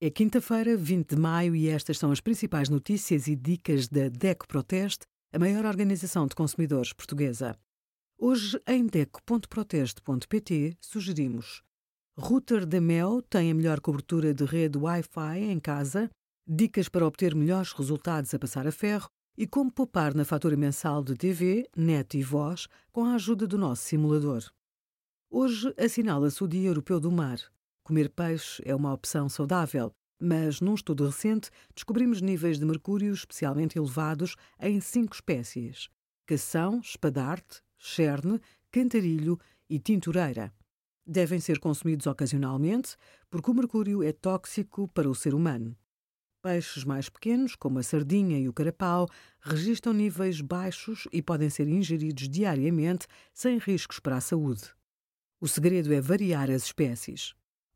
É quinta-feira, 20 de maio, e estas são as principais notícias e dicas da DECO Proteste, a maior organização de consumidores portuguesa. Hoje, em DECO.proteste.pt, sugerimos Router da Mel tem a melhor cobertura de rede Wi-Fi em casa, dicas para obter melhores resultados a passar a ferro e como poupar na fatura mensal de TV, net e voz com a ajuda do nosso simulador. Hoje assinala-se o Dia Europeu do Mar. Comer peixe é uma opção saudável, mas num estudo recente descobrimos níveis de mercúrio especialmente elevados em cinco espécies: cação, espadarte, cherne, cantarilho e tintureira. Devem ser consumidos ocasionalmente, porque o mercúrio é tóxico para o ser humano. Peixes mais pequenos, como a sardinha e o carapau, registram níveis baixos e podem ser ingeridos diariamente sem riscos para a saúde. O segredo é variar as espécies.